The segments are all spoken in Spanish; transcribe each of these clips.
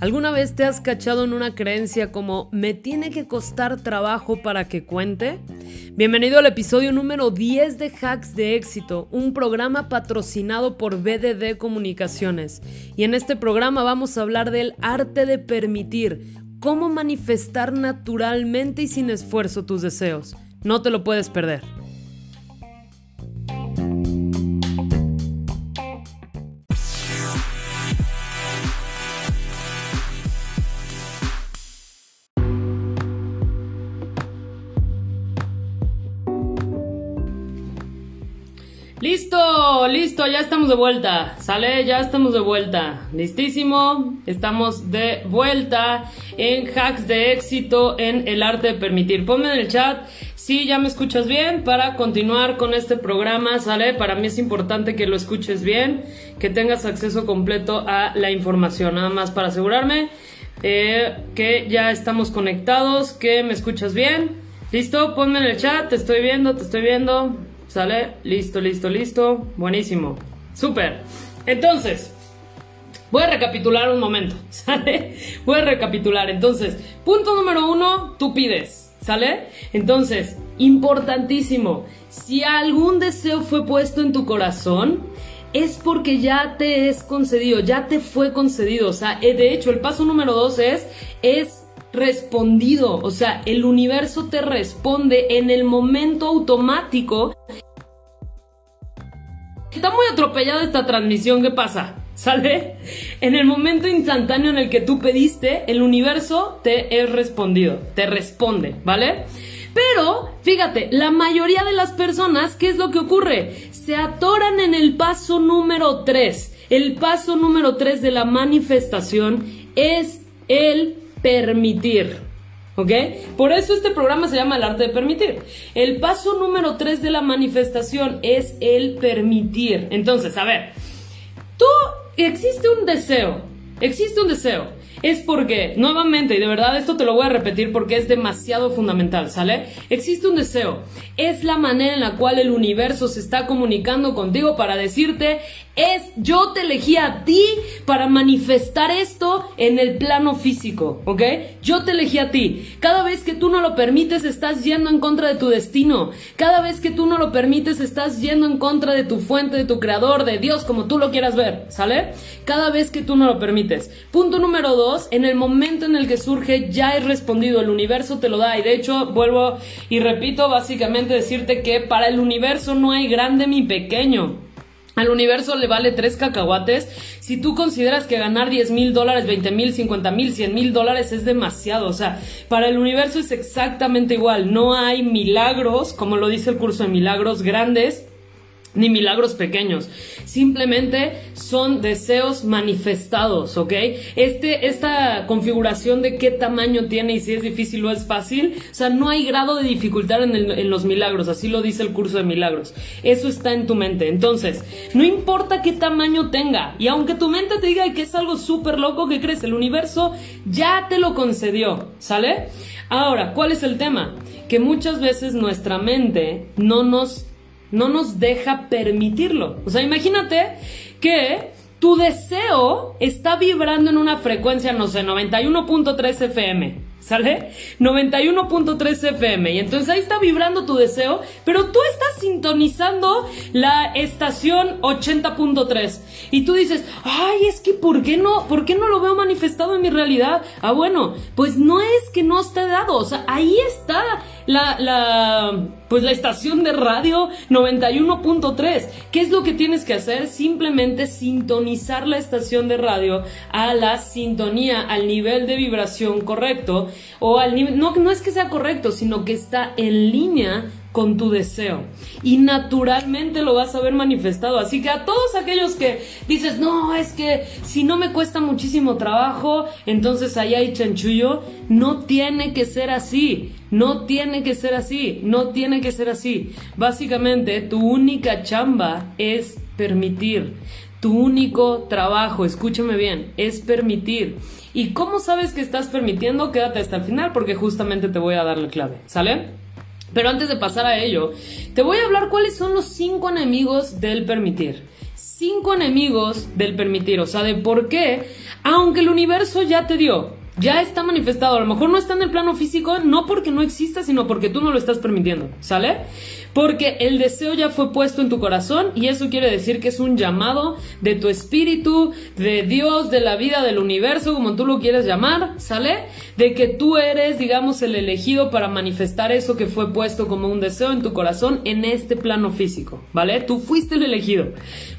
¿Alguna vez te has cachado en una creencia como me tiene que costar trabajo para que cuente? Bienvenido al episodio número 10 de Hacks de Éxito, un programa patrocinado por BDD Comunicaciones. Y en este programa vamos a hablar del arte de permitir, cómo manifestar naturalmente y sin esfuerzo tus deseos. No te lo puedes perder. Listo, listo, ya estamos de vuelta. Sale, ya estamos de vuelta. Listísimo, estamos de vuelta en hacks de éxito en el arte de permitir. Ponme en el chat si ya me escuchas bien para continuar con este programa. Sale, para mí es importante que lo escuches bien, que tengas acceso completo a la información. Nada más para asegurarme eh, que ya estamos conectados, que me escuchas bien. Listo, ponme en el chat, te estoy viendo, te estoy viendo. ¿Sale? Listo, listo, listo. Buenísimo. Súper. Entonces, voy a recapitular un momento. ¿Sale? Voy a recapitular. Entonces, punto número uno, tú pides. ¿Sale? Entonces, importantísimo. Si algún deseo fue puesto en tu corazón, es porque ya te es concedido, ya te fue concedido. O sea, eh, de hecho, el paso número dos es, es respondido. O sea, el universo te responde en el momento automático Está muy atropellada esta transmisión, ¿qué pasa? ¿Sale? En el momento instantáneo en el que tú pediste, el universo te es respondido, te responde, ¿vale? Pero, fíjate, la mayoría de las personas, ¿qué es lo que ocurre? Se atoran en el paso número 3. El paso número 3 de la manifestación es el permitir. ¿Ok? Por eso este programa se llama el arte de permitir. El paso número 3 de la manifestación es el permitir. Entonces, a ver, tú existe un deseo, existe un deseo es porque, nuevamente, y de verdad esto te lo voy a repetir porque es demasiado fundamental, ¿sale? Existe un deseo. Es la manera en la cual el universo se está comunicando contigo para decirte, es yo te elegí a ti para manifestar esto en el plano físico, ¿ok? Yo te elegí a ti. Cada vez que tú no lo permites, estás yendo en contra de tu destino. Cada vez que tú no lo permites, estás yendo en contra de tu fuente, de tu creador, de Dios, como tú lo quieras ver, ¿sale? Cada vez que tú no lo permites. Punto número dos en el momento en el que surge ya es respondido, el universo te lo da. Y de hecho, vuelvo y repito, básicamente decirte que para el universo no hay grande ni pequeño. Al universo le vale tres cacahuates. Si tú consideras que ganar 10 mil dólares, 20 mil, 50 mil, 100 mil dólares es demasiado. O sea, para el universo es exactamente igual. No hay milagros, como lo dice el curso de milagros grandes ni milagros pequeños, simplemente son deseos manifestados, ¿ok? Este, esta configuración de qué tamaño tiene y si es difícil o es fácil, o sea, no hay grado de dificultad en, los milagros, así lo dice el curso de milagros, eso está en tu mente, entonces, no importa qué tamaño tenga, y aunque tu mente te diga que es algo súper loco que crees, el universo ya te lo concedió, ¿sale? Ahora, ¿cuál es el tema? Que muchas veces nuestra mente no nos no nos deja permitirlo. O sea, imagínate que tu deseo está vibrando en una frecuencia, no sé, 91.3 FM. ¿Sale? 91.3 FM. Y entonces ahí está vibrando tu deseo, pero tú estás sintonizando la estación 80.3. Y tú dices, ay, es que ¿por qué no? ¿Por qué no lo veo manifestado en mi realidad? Ah, bueno, pues no es que no esté dado. O sea, ahí está la, la, pues la estación de radio 91.3. ¿Qué es lo que tienes que hacer? Simplemente sintonizar la estación de radio a la sintonía, al nivel de vibración correcto o al nivel, no, no es que sea correcto, sino que está en línea con tu deseo. Y naturalmente lo vas a ver manifestado. Así que a todos aquellos que dices, no, es que si no me cuesta muchísimo trabajo, entonces ahí hay chanchullo. No tiene que ser así. No tiene que ser así. No tiene que ser así. Básicamente, tu única chamba es permitir. Tu único trabajo, escúchame bien, es permitir. ¿Y cómo sabes que estás permitiendo? Quédate hasta el final porque justamente te voy a dar la clave. ¿Sale? Pero antes de pasar a ello, te voy a hablar cuáles son los cinco enemigos del permitir. cinco enemigos del permitir, o sea, de por qué, aunque el universo ya te dio, ya está manifestado, a lo mejor no está en el plano físico, no porque no exista, sino porque tú no lo estás permitiendo, ¿sale? Porque el deseo ya fue puesto en tu corazón y eso quiere decir que es un llamado de tu espíritu, de Dios, de la vida, del universo, como tú lo quieres llamar, ¿sale? De que tú eres, digamos, el elegido para manifestar eso que fue puesto como un deseo en tu corazón en este plano físico, ¿vale? Tú fuiste el elegido,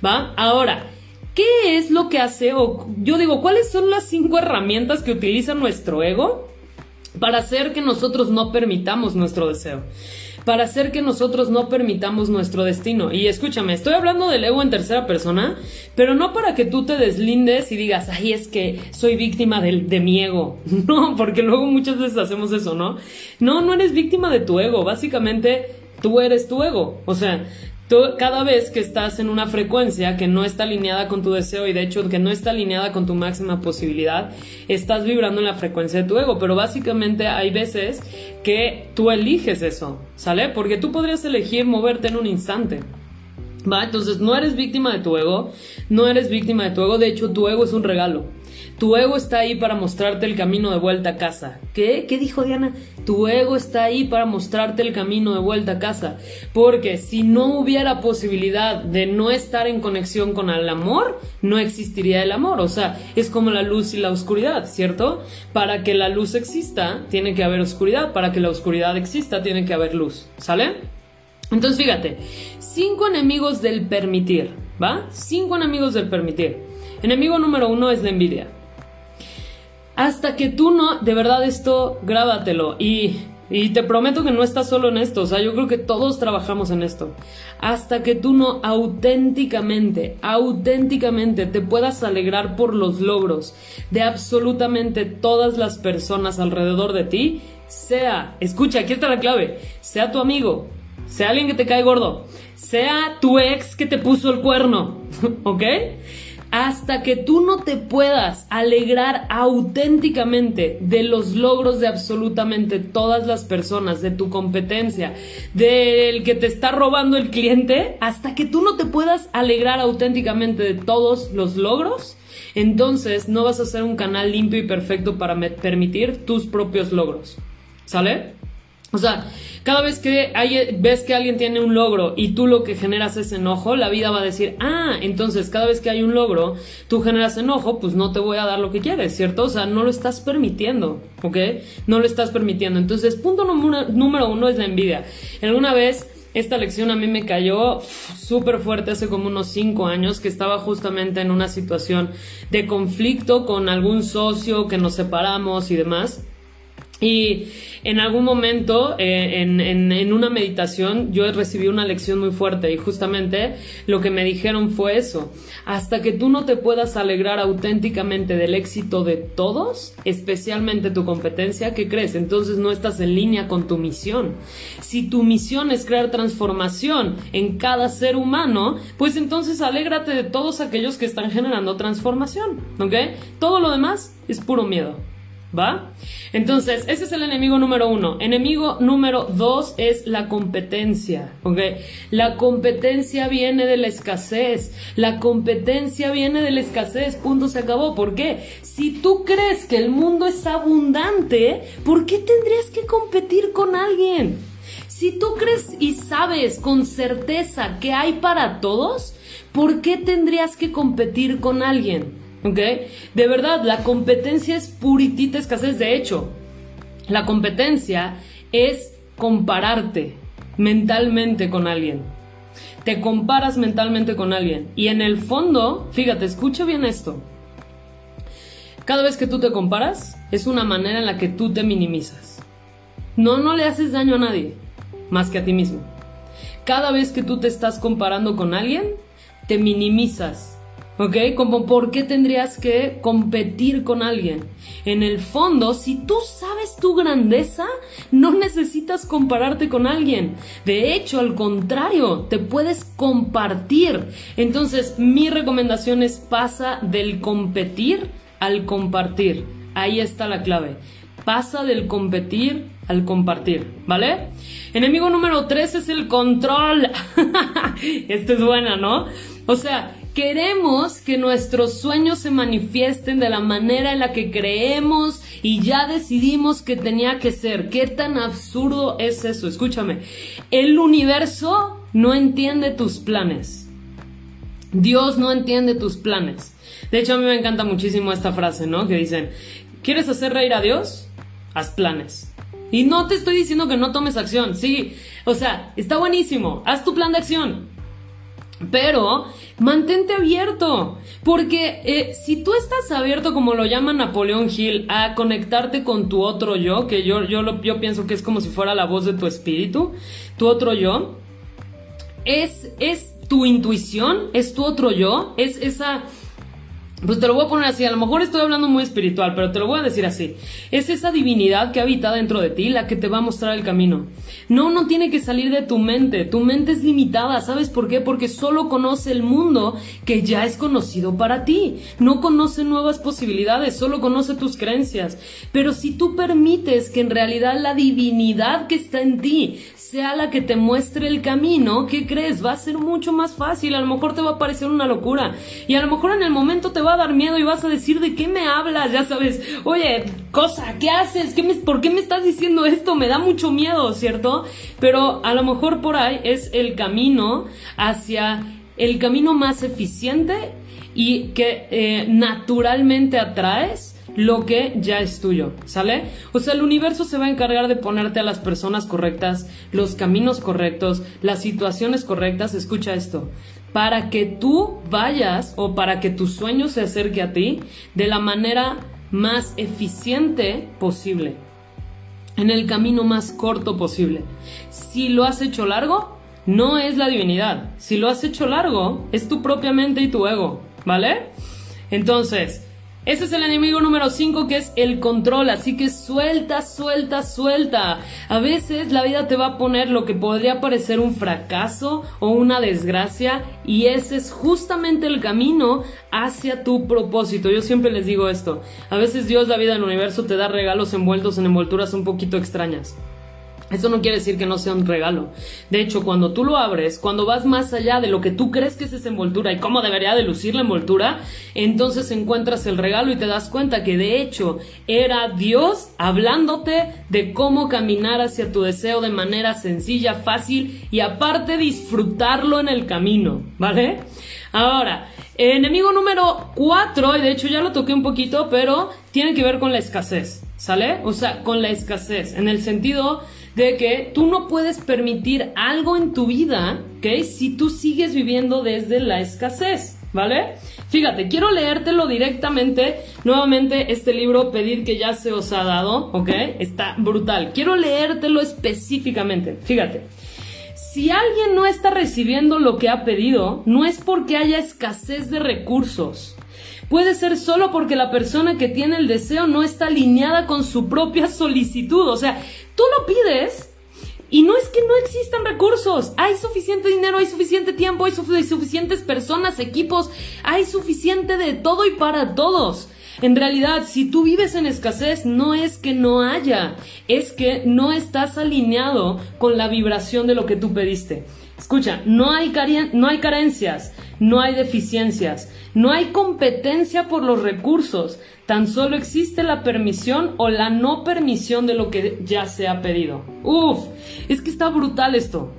¿va? Ahora, ¿qué es lo que hace, o yo digo, cuáles son las cinco herramientas que utiliza nuestro ego para hacer que nosotros no permitamos nuestro deseo? para hacer que nosotros no permitamos nuestro destino. Y escúchame, estoy hablando del ego en tercera persona, pero no para que tú te deslindes y digas, ay, es que soy víctima de, de mi ego. No, porque luego muchas veces hacemos eso, ¿no? No, no eres víctima de tu ego, básicamente tú eres tu ego. O sea, cada vez que estás en una frecuencia que no está alineada con tu deseo y de hecho que no está alineada con tu máxima posibilidad, estás vibrando en la frecuencia de tu ego. Pero básicamente hay veces que tú eliges eso, ¿sale? Porque tú podrías elegir moverte en un instante. ¿Va? Entonces no eres víctima de tu ego, no eres víctima de tu ego, de hecho tu ego es un regalo. Tu ego está ahí para mostrarte el camino de vuelta a casa. ¿Qué? ¿Qué dijo Diana? Tu ego está ahí para mostrarte el camino de vuelta a casa. Porque si no hubiera posibilidad de no estar en conexión con el amor, no existiría el amor. O sea, es como la luz y la oscuridad, ¿cierto? Para que la luz exista, tiene que haber oscuridad. Para que la oscuridad exista, tiene que haber luz. ¿Sale? Entonces, fíjate, cinco enemigos del permitir, ¿va? Cinco enemigos del permitir. Enemigo número uno es la envidia hasta que tú no, de verdad esto, grábatelo y, y te prometo que no estás solo en esto, o sea, yo creo que todos trabajamos en esto. Hasta que tú no auténticamente, auténticamente te puedas alegrar por los logros de absolutamente todas las personas alrededor de ti, sea, escucha, aquí está la clave, sea tu amigo, sea alguien que te cae gordo, sea tu ex que te puso el cuerno, ¿ok? Hasta que tú no te puedas alegrar auténticamente de los logros de absolutamente todas las personas, de tu competencia, del que te está robando el cliente, hasta que tú no te puedas alegrar auténticamente de todos los logros, entonces no vas a ser un canal limpio y perfecto para permitir tus propios logros. ¿Sale? O sea, cada vez que ves que alguien tiene un logro y tú lo que generas es enojo, la vida va a decir, ah, entonces cada vez que hay un logro, tú generas enojo, pues no te voy a dar lo que quieres, ¿cierto? O sea, no lo estás permitiendo, ¿ok? No lo estás permitiendo. Entonces, punto número uno es la envidia. Alguna vez esta lección a mí me cayó súper fuerte hace como unos cinco años que estaba justamente en una situación de conflicto con algún socio que nos separamos y demás. Y en algún momento, eh, en, una meditación, yo recibí una lección muy fuerte y justamente lo que me dijeron fue eso. Hasta que tú no te puedas alegrar auténticamente del éxito de todos, especialmente tu competencia, ¿qué crees? Entonces no estás en línea con tu misión. Si tu misión es crear transformación en cada ser humano, pues entonces alégrate de todos aquellos que están generando transformación, ¿ok? Todo lo demás es puro miedo. ¿Va? Entonces, ese es el enemigo número uno. Enemigo número dos es la competencia, ¿ok? La competencia viene de la escasez. La competencia viene de la escasez, punto, se acabó. ¿Por qué? Si tú crees que el mundo es abundante, ¿por qué tendrías que competir con alguien? Si tú crees y sabes con certeza que hay para todos, ¿por qué tendrías que competir con alguien? ¿Ok? De verdad, la competencia es puritita escasez. De hecho, la competencia es compararte mentalmente con alguien. Te comparas mentalmente con alguien. Y en el fondo, fíjate, escucha bien esto. Cada vez que tú te comparas, es una manera en la que tú te minimizas. No, no le haces daño a nadie, más que a ti mismo. Cada vez que tú te estás comparando con alguien, te minimizas ¿Ok? Como por qué tendrías que competir con alguien. En el fondo, si tú sabes tu grandeza, no necesitas compararte con alguien. De hecho, al contrario, te puedes compartir. Entonces, mi recomendación es pasa del competir al compartir. Ahí está la clave. Pasa del competir al compartir, ¿vale? Enemigo número 3 es el control. Esta es buena, ¿no? O sea, queremos que nuestros sueños se manifiesten de la manera en la que creemos y ya decidimos que tenía que ser. ¿Qué tan absurdo es eso? Escúchame. El universo no entiende tus planes. Dios no entiende tus planes. De hecho, a mí me encanta muchísimo esta frase, ¿no? Que dicen, ¿quieres hacer reír a Dios? Haz planes. Y no te estoy diciendo que no tomes acción, sí. O sea, está buenísimo. Haz tu plan de acción. Pero mantente abierto, porque eh, si tú estás abierto, como lo llama Napoleón Hill, a conectarte con tu otro yo, que yo, yo, lo, yo pienso que es como si fuera la voz de tu espíritu, tu otro yo, es, es tu intuición, es tu otro yo, es esa pues te lo voy a poner así, a lo mejor estoy hablando muy espiritual, pero te lo voy a decir así. Es esa divinidad que habita dentro de ti la que te va a mostrar el camino. No, no tiene que salir de tu mente. Tu mente es limitada, ¿sabes por qué? Porque solo conoce el mundo que ya es conocido para ti. No conoce nuevas posibilidades, solo conoce tus creencias. Pero si tú permites que en realidad la divinidad que está en ti sea la que te muestre el camino, ¿qué crees? Va a ser mucho más fácil. A lo mejor te va a parecer una locura. Y a lo mejor en el momento te va a dar miedo y vas a decir de qué me hablas, ya sabes. Oye, cosa, ¿qué haces? ¿Qué me, ¿Por qué me estás diciendo esto? Me da mucho miedo, ¿cierto? Pero a lo mejor por ahí es el camino hacia el camino más eficiente y que eh, naturalmente atraes lo que ya es tuyo, ¿sale? O sea, el universo se va a encargar de ponerte a las personas correctas, los caminos correctos, las situaciones correctas, escucha esto, para que tú vayas o para que tu sueño se acerque a ti de la manera más eficiente posible, en el camino más corto posible. Si lo has hecho largo, no es la divinidad. Si lo has hecho largo, es tu propia mente y tu ego, ¿vale? Entonces, ese es el enemigo número 5 que es el control, así que suelta, suelta, suelta. A veces la vida te va a poner lo que podría parecer un fracaso o una desgracia y ese es justamente el camino hacia tu propósito. Yo siempre les digo esto, a veces Dios, la vida, del universo te da regalos envueltos en envolturas un poquito extrañas. Eso no quiere decir que no sea un regalo. De hecho, cuando tú lo abres, cuando vas más allá de lo que tú crees que es esa envoltura y cómo debería de lucir la envoltura, entonces encuentras el regalo y te das cuenta que de hecho era Dios hablándote de cómo caminar hacia tu deseo de manera sencilla, fácil y aparte disfrutarlo en el camino, ¿vale? Ahora, enemigo número 4, y de hecho ya lo toqué un poquito, pero tiene que ver con la escasez, ¿sale? O sea, con la escasez, en el sentido de que tú no puedes permitir algo en tu vida, ¿ok? Si tú sigues viviendo desde la escasez, ¿vale? Fíjate, quiero leértelo directamente. Nuevamente, este libro, Pedir que ya se os ha dado, ¿ok? Está brutal. Quiero leértelo específicamente. Fíjate. Si alguien no está recibiendo lo que ha pedido, no es porque haya escasez de recursos. Puede ser solo porque la persona que tiene el deseo no está alineada con su propia solicitud. O sea, tú lo pides y no es que no existan recursos, hay suficiente dinero, hay suficiente tiempo, hay, suficientes personas, equipos, hay suficiente de todo y para todos. En realidad, si tú vives en escasez, no es que no haya, es que no estás alineado con la vibración de lo que tú pediste. Escucha, no hay, no hay carencias, no hay deficiencias, no hay competencia por los recursos, tan solo existe la permisión o la no permisión de lo que ya se ha pedido. Uf, es que está brutal esto.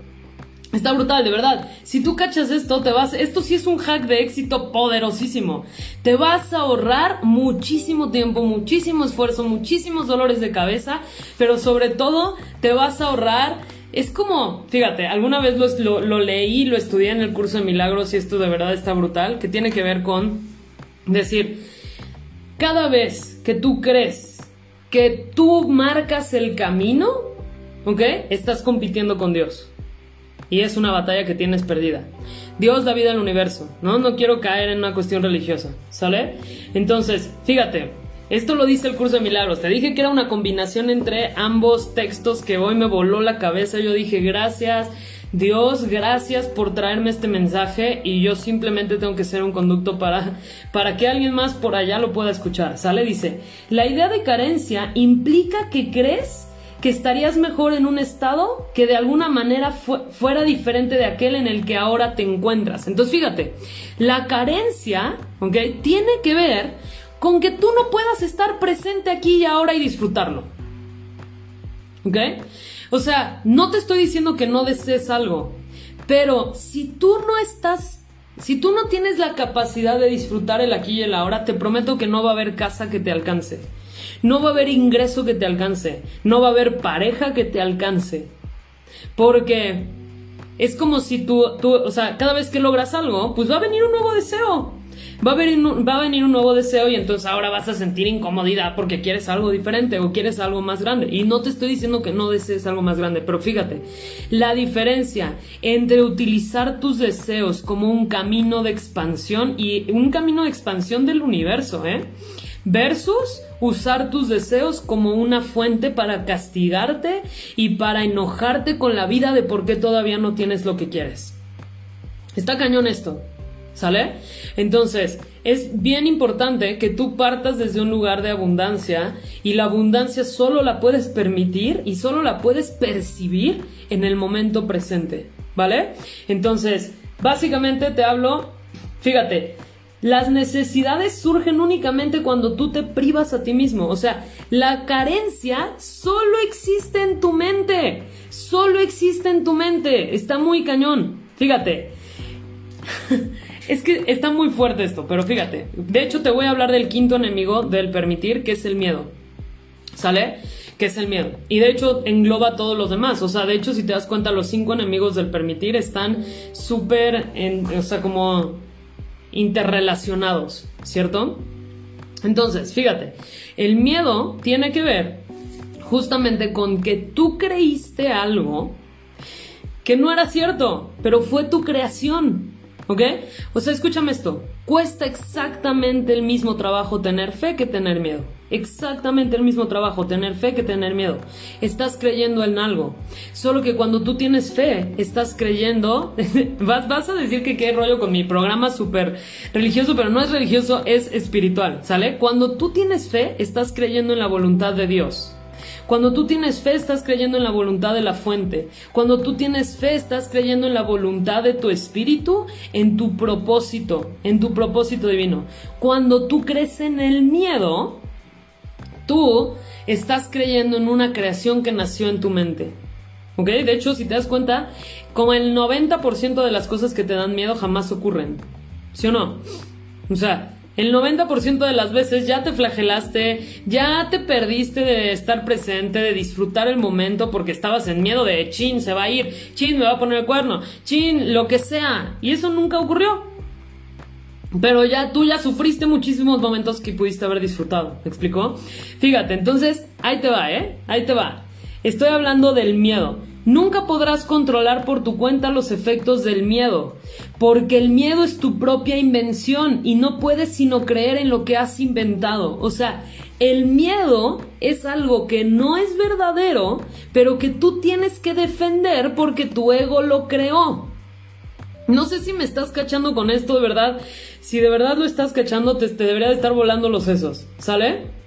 Está brutal, de verdad. Si tú cachas esto, te vas. Esto sí es un hack de éxito poderosísimo. Te vas a ahorrar muchísimo tiempo, muchísimo esfuerzo, muchísimos dolores de cabeza, pero sobre todo te vas a ahorrar es como, fíjate, alguna vez lo, lo, leí, lo estudié en el curso de milagros y esto de verdad está brutal, que tiene que ver con decir, cada vez que tú crees que tú marcas el camino, ¿ok? Estás compitiendo con Dios. Y es una batalla que tienes perdida. Dios da vida al universo, ¿no? No quiero caer en una cuestión religiosa, ¿sale? Entonces, fíjate, esto lo dice el curso de milagros. Te dije que era una combinación entre ambos textos que hoy me voló la cabeza. Yo dije, gracias. Dios, gracias por traerme este mensaje y yo simplemente tengo que ser un conducto para, para que alguien más por allá lo pueda escuchar. ¿Sale? Dice, la idea de carencia implica que crees que estarías mejor en un estado que de alguna manera fuera diferente de aquel en el que ahora te encuentras. Entonces fíjate, la carencia, ¿ok? Tiene que ver con que tú no puedas estar presente aquí y ahora y disfrutarlo. ¿Ok? O sea, no te estoy diciendo que no desees algo, pero si tú no estás, si tú no tienes la capacidad de disfrutar el aquí y el ahora, te prometo que no va a haber casa que te alcance. No va a haber ingreso que te alcance. No va a haber pareja que te alcance. Porque es como si tú, tú, o sea, cada vez que logras algo, pues va a venir un nuevo deseo va a, venir, va a venir un nuevo deseo y entonces ahora vas a sentir incomodidad porque quieres algo diferente o quieres algo más grande. Y no te estoy diciendo que no desees algo más grande, pero fíjate, la diferencia entre utilizar tus deseos como un camino de expansión y un camino de expansión del universo, ¿eh? Versus usar tus deseos como una fuente para castigarte y para enojarte con la vida de por qué todavía no tienes lo que quieres. Está cañón esto. ¿Sale? Entonces, es bien importante que tú partas desde un lugar de abundancia y la abundancia solo la puedes permitir y solo la puedes percibir en el momento presente, ¿vale? Entonces, básicamente te hablo, fíjate, las necesidades surgen únicamente cuando tú te privas a ti mismo, o sea, la carencia solo existe en tu mente, solo existe en tu mente, está muy cañón, fíjate. Es que está muy fuerte esto, pero fíjate. De hecho, te voy a hablar del quinto enemigo del permitir, que es el miedo. ¿Sale? Que es el miedo. Y de hecho engloba todos los demás. O sea, de hecho, si te das cuenta, los cinco enemigos del permitir están súper, o sea, como interrelacionados, ¿cierto? Entonces, fíjate, el miedo tiene que ver justamente con que tú creíste algo que no era cierto, pero fue tu creación. ¿Ok? O sea, escúchame esto. Cuesta exactamente el mismo trabajo tener fe que tener miedo. Exactamente el mismo trabajo tener fe que tener miedo. Estás creyendo en algo. Solo que cuando tú tienes fe, estás creyendo. vas, vas a decir que qué rollo con mi programa súper religioso, pero no es religioso, es espiritual. ¿Sale? Cuando tú tienes fe, estás creyendo en la voluntad de Dios. Cuando tú tienes fe, estás creyendo en la voluntad de la fuente. Cuando tú tienes fe, estás creyendo en la voluntad de tu espíritu, en tu propósito, en tu propósito divino. Cuando tú crees en el miedo, tú estás creyendo en una creación que nació en tu mente. ¿Ok? De hecho, si te das cuenta, como el 90% de las cosas que te dan miedo jamás ocurren. ¿Sí o no? O sea, el 90% de las veces ya te flagelaste, ya te perdiste de estar presente, de disfrutar el momento porque estabas en miedo de chin, se va a ir, chin, me va a poner el cuerno, chin, lo que sea. Y eso nunca ocurrió. Pero ya tú ya sufriste muchísimos momentos que pudiste haber disfrutado. ¿Me explicó? Fíjate, entonces, ahí te va, ¿eh? Ahí te va. Estoy hablando del miedo. Nunca podrás controlar por tu cuenta los efectos del miedo, porque el miedo es tu propia invención y no puedes sino creer en lo que has inventado. O sea, el miedo es algo que no es verdadero, pero que tú tienes que defender porque tu ego lo creó. No sé si me estás cachando con esto de verdad. Si de verdad lo estás cachando, te, debería de estar volando los sesos. ¿Sale?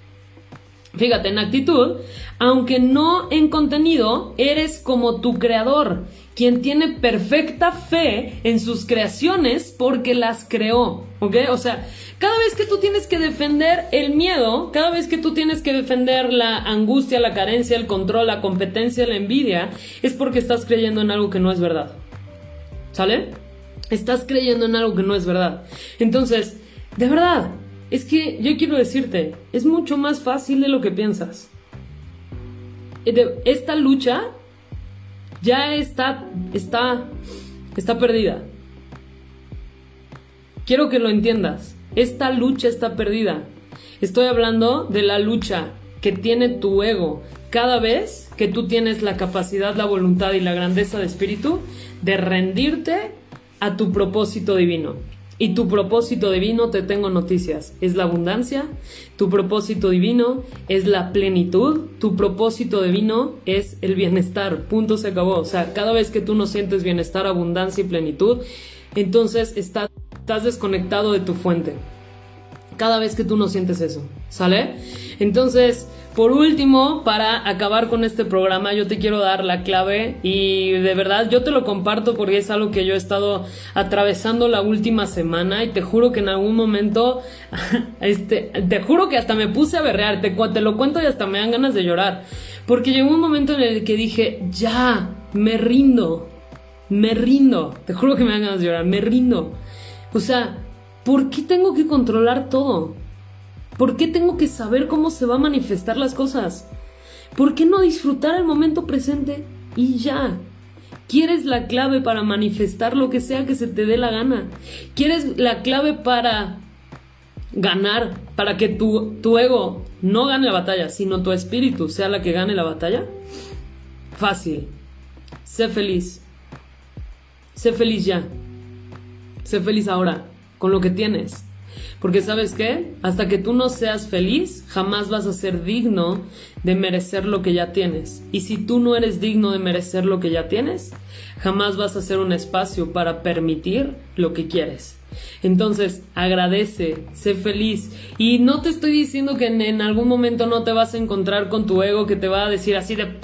Fíjate, en actitud, aunque no en contenido, eres como tu creador, quien tiene perfecta fe en sus creaciones porque las creó, ¿ok? O sea, cada vez que tú tienes que defender el miedo, cada vez que tú tienes que defender la angustia, la carencia, el control, la competencia, la envidia, es porque estás creyendo en algo que no es verdad. ¿Sale? Estás creyendo en algo que no es verdad. Entonces, de verdad, es que yo quiero decirte, es mucho más fácil de lo que piensas. Eh, esta lucha ya está, está, está perdida. Quiero que lo entiendas. Esta lucha está perdida. Estoy hablando de la lucha que tiene tu ego cada vez que tú tienes la capacidad, la voluntad y la grandeza de espíritu de rendirte a tu propósito divino. Y tu propósito divino, te tengo noticias, es la abundancia, tu propósito divino es la plenitud, tu propósito divino es el bienestar, punto se acabó. O sea, cada vez que tú no sientes bienestar, abundancia y plenitud, entonces estás, estás desconectado de tu fuente. Cada vez que tú no sientes eso, ¿sale? Entonces, por último, para acabar con este programa, yo te quiero dar la clave y de verdad yo te lo comparto porque es algo que yo he estado atravesando la última semana y te juro que en algún momento, este, te juro que hasta me puse a berrear, te, te lo cuento y hasta me dan ganas de llorar. Porque llegó un momento en el que dije, ya, me rindo, me rindo, te juro que me dan ganas de llorar, me rindo. O sea, ¿por qué tengo que controlar todo? ¿Por qué tengo que saber cómo se va a manifestar las cosas? ¿Por qué no disfrutar el momento presente y ya? ¿Quieres la clave para manifestar lo que sea que se te dé la gana? ¿Quieres la clave para ganar, para que tu, tu ego no gane la batalla, sino tu espíritu sea la que gane la batalla? Fácil. Sé feliz. Sé feliz ya. Sé feliz ahora, con lo que tienes. Porque sabes qué, hasta que tú no seas feliz, jamás vas a ser digno de merecer lo que ya tienes. Y si tú no eres digno de merecer lo que ya tienes, jamás vas a ser un espacio para permitir lo que quieres. Entonces, agradece, sé feliz. Y no te estoy diciendo que en, algún momento no te vas a encontrar con tu ego que te va a decir así de...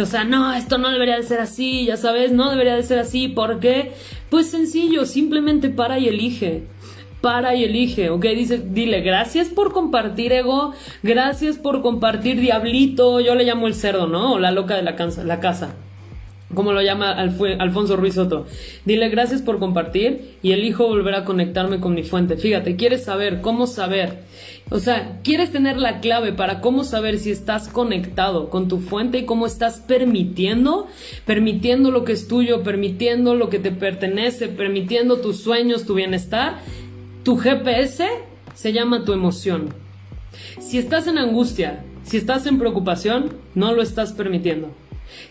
o sea, no, esto no debería de ser así, ya sabes, no debería de ser así. ¿Por qué? Pues sencillo, simplemente para y elige para y elige, ¿ok? Dice, dile, gracias por compartir ego, gracias por compartir diablito, yo le llamo el cerdo, ¿no? O la loca de la, casa, la casa, como lo llama Alfonso Ruiz Soto. Dile, gracias por compartir y elijo volver a conectarme con mi fuente. Fíjate, quieres saber cómo saber, o sea, quieres tener la clave para cómo saber si estás conectado con tu fuente y cómo estás permitiendo, permitiendo lo que es tuyo, permitiendo lo que te pertenece, permitiendo tus sueños, tu bienestar tu GPS se llama tu emoción. Si estás en angustia, si estás en preocupación, no lo estás permitiendo.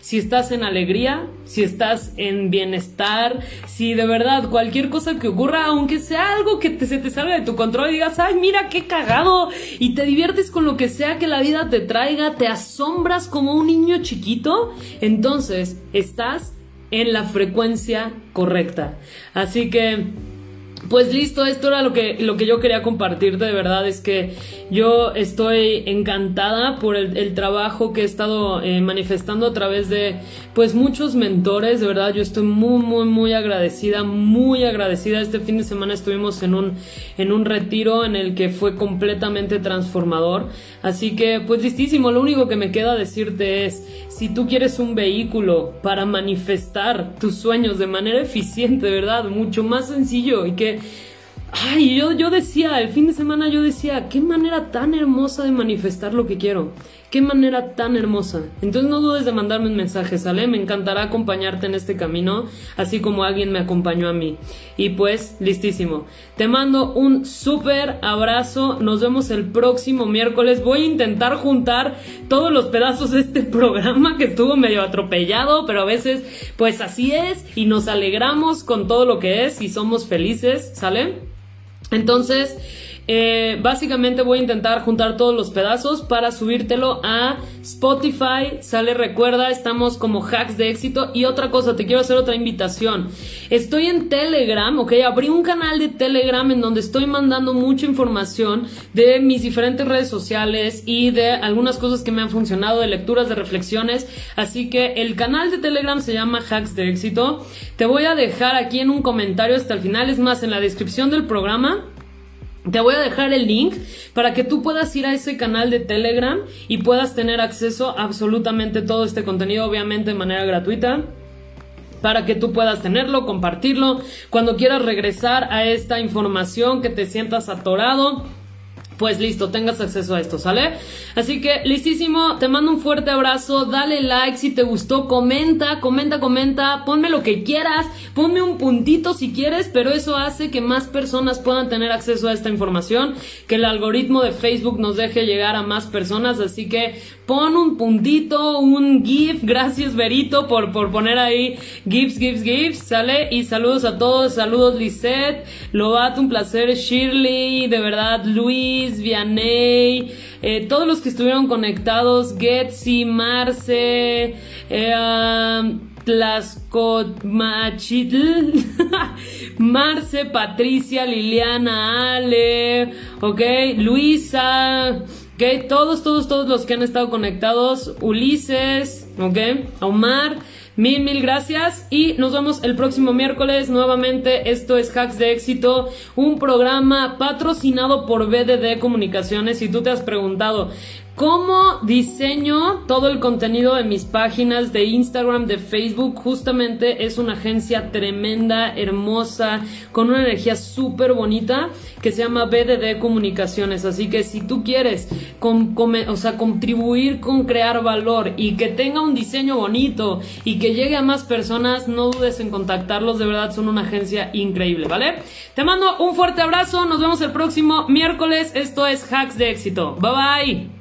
Si estás en alegría, si estás en bienestar, si de verdad cualquier cosa que ocurra, aunque sea algo que se te salga de tu control y digas, ay, mira qué cagado, y te diviertes con lo que sea que la vida te traiga, te asombras como un niño chiquito, entonces estás en la frecuencia correcta. Así que pues listo, esto era lo que, lo que yo quería compartirte, de verdad, es que yo estoy encantada por el, trabajo que he estado eh, manifestando a través de, pues, muchos mentores, de verdad, yo estoy muy, muy, muy agradecida, muy agradecida. Este fin de semana estuvimos en un, en un retiro en el que fue completamente transformador, así que, pues, listísimo, lo único que me queda decirte es, si tú quieres un vehículo para manifestar tus sueños de manera eficiente, ¿verdad? Mucho más sencillo y que Ay, yo, yo decía, el fin de semana yo decía, qué manera tan hermosa de manifestar lo que quiero. Qué manera tan hermosa. Entonces no dudes de mandarme un mensaje, ¿sale? Me encantará acompañarte en este camino, así como alguien me acompañó a mí. Y pues, listísimo. Te mando un súper abrazo. Nos vemos el próximo miércoles. Voy a intentar juntar todos los pedazos de este programa que estuvo medio atropellado, pero a veces, pues así es. Y nos alegramos con todo lo que es y somos felices, ¿sale? Entonces, eh, básicamente voy a intentar juntar todos los pedazos para subírtelo a Spotify. Sale, recuerda, estamos como hacks de éxito. Y otra cosa, te quiero hacer otra invitación. Estoy en Telegram, ok. Abrí un canal de Telegram en donde estoy mandando mucha información de mis diferentes redes sociales y de algunas cosas que me han funcionado, de lecturas, de reflexiones. Así que el canal de Telegram se llama Hacks de éxito. Te voy a dejar aquí en un comentario hasta el final. Es más, en la descripción del programa te voy a dejar el link para que tú puedas ir a ese canal de Telegram y puedas tener acceso a absolutamente todo este contenido, obviamente de manera gratuita para que tú puedas tenerlo, compartirlo, cuando quieras regresar a esta información que te sientas atorado pues listo, tengas acceso a esto, ¿sale? Así que listísimo, te mando un fuerte abrazo, dale like si te gustó, comenta, comenta, comenta, ponme lo que quieras, ponme un puntito si quieres, pero eso hace que más personas puedan tener acceso a esta información, que el algoritmo de Facebook nos deje llegar a más personas, así que pon un puntito, un GIF, gracias Berito por, por poner ahí GIFs, GIFs, GIFs, ¿sale? Y saludos a todos, saludos Lisette, Lobato, un placer, Shirley, de verdad, Luis, Vianey, eh, todos los que estuvieron conectados, Getsi, Marce, eh, Tlascotmachitl, Marce, Patricia, Liliana, Ale, ok, Luisa, Ok, todos, todos, todos los que han estado conectados, Ulises, ok, Omar, Mil, mil gracias y nos vemos el próximo miércoles nuevamente. Esto es Hacks de Éxito, un programa patrocinado por BDD Comunicaciones. Si tú te has preguntado, ¿Cómo diseño todo el contenido de mis páginas de Instagram, de Facebook? Justamente es una agencia tremenda, hermosa, con una energía súper bonita que se llama BDD Comunicaciones. Así que si tú quieres o sea, contribuir con crear valor y que tenga un diseño bonito y que llegue a más personas, no dudes en contactarlos. De verdad, son una agencia increíble, ¿vale? Te mando un fuerte abrazo. Nos vemos el próximo miércoles. Esto es Hacks de Éxito. Bye bye.